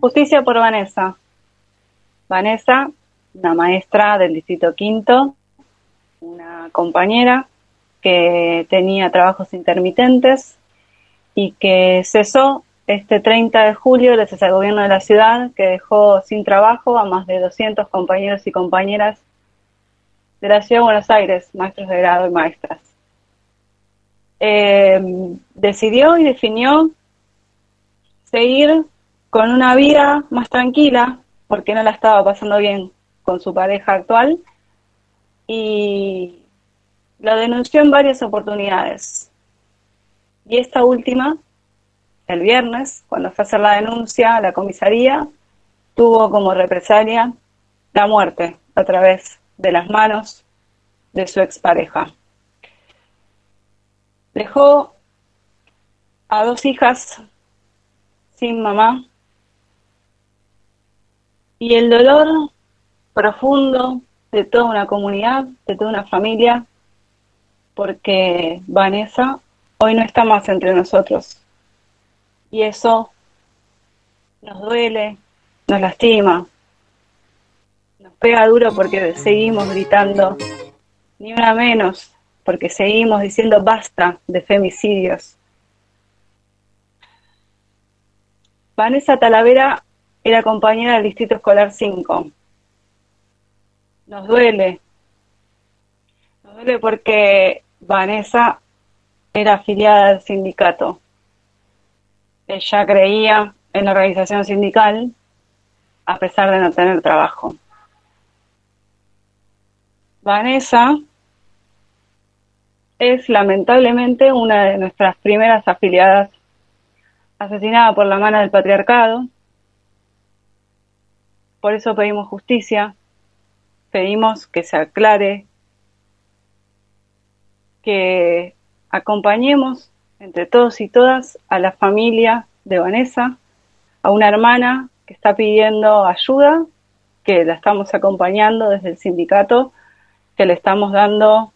Justicia por Vanessa. Vanessa, una maestra del Distrito Quinto, una compañera que tenía trabajos intermitentes y que cesó este 30 de julio gracias al gobierno de la ciudad que dejó sin trabajo a más de 200 compañeros y compañeras de la ciudad de Buenos Aires, maestros de grado y maestras. Eh, decidió y definió seguir con una vida más tranquila porque no la estaba pasando bien con su pareja actual y lo denunció en varias oportunidades. Y esta última, el viernes, cuando fue a hacer la denuncia a la comisaría, tuvo como represalia la muerte a través de las manos de su expareja. Dejó a dos hijas sin mamá y el dolor profundo de toda una comunidad, de toda una familia, porque Vanessa hoy no está más entre nosotros. Y eso nos duele, nos lastima, nos pega duro porque seguimos gritando, ni una menos, porque seguimos diciendo basta de femicidios. Vanessa Talavera era compañera del Distrito Escolar 5. Nos duele. Nos duele porque Vanessa era afiliada al sindicato. Ella creía en la organización sindical a pesar de no tener trabajo. Vanessa es lamentablemente una de nuestras primeras afiliadas asesinada por la mano del patriarcado. Por eso pedimos justicia, pedimos que se aclare, que acompañemos entre todos y todas a la familia de Vanessa, a una hermana que está pidiendo ayuda, que la estamos acompañando desde el sindicato, que le estamos dando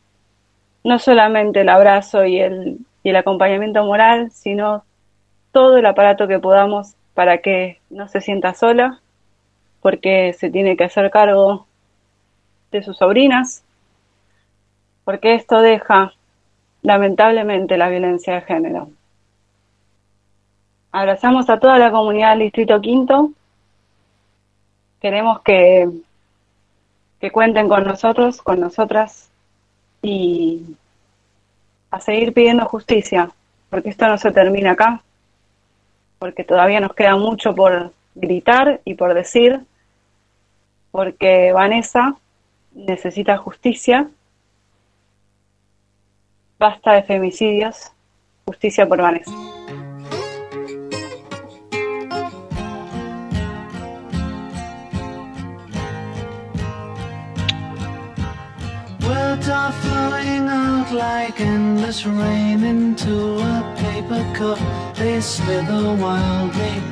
no solamente el abrazo y el, y el acompañamiento moral, sino todo el aparato que podamos para que no se sienta sola, porque se tiene que hacer cargo de sus sobrinas, porque esto deja lamentablemente la violencia de género. Abrazamos a toda la comunidad del Distrito Quinto. Queremos que, que cuenten con nosotros, con nosotras y a seguir pidiendo justicia, porque esto no se termina acá, porque todavía nos queda mucho por gritar y por decir, porque Vanessa necesita justicia, basta de femicidios, justicia por Vanessa. are flowing out like endless rain into a paper cup. They slither wildly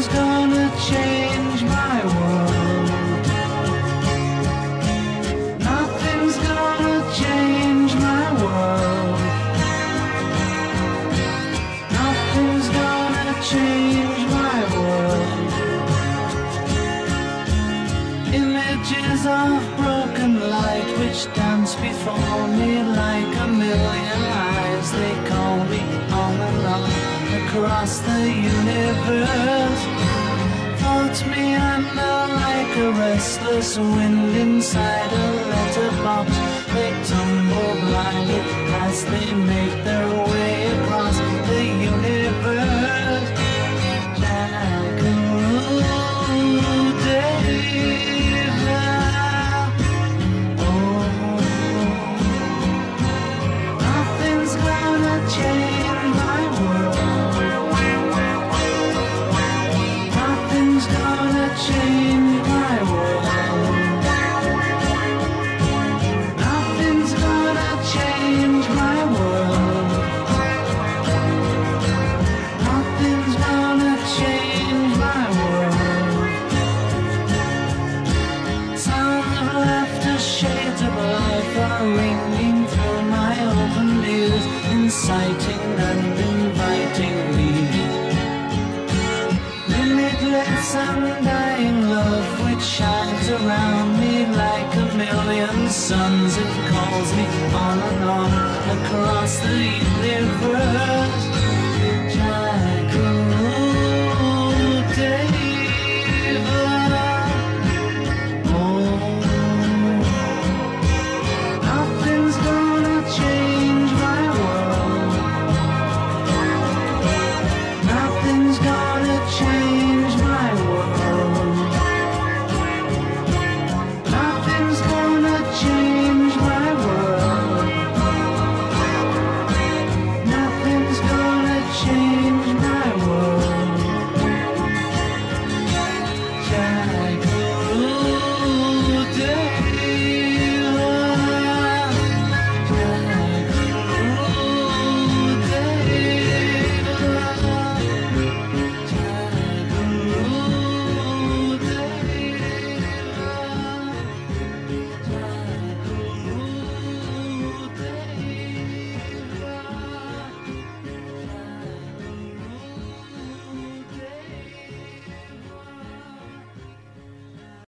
Nothing's gonna change my world. Nothing's gonna change my world. Nothing's gonna change my world. Images of broken light which dance before me like a million eyes. They call me on and on across the universe. Floats me under like a restless wind inside a letterbox. They tumble blindly as they make their way across the universe. change. suns, it calls me on and on across the universe.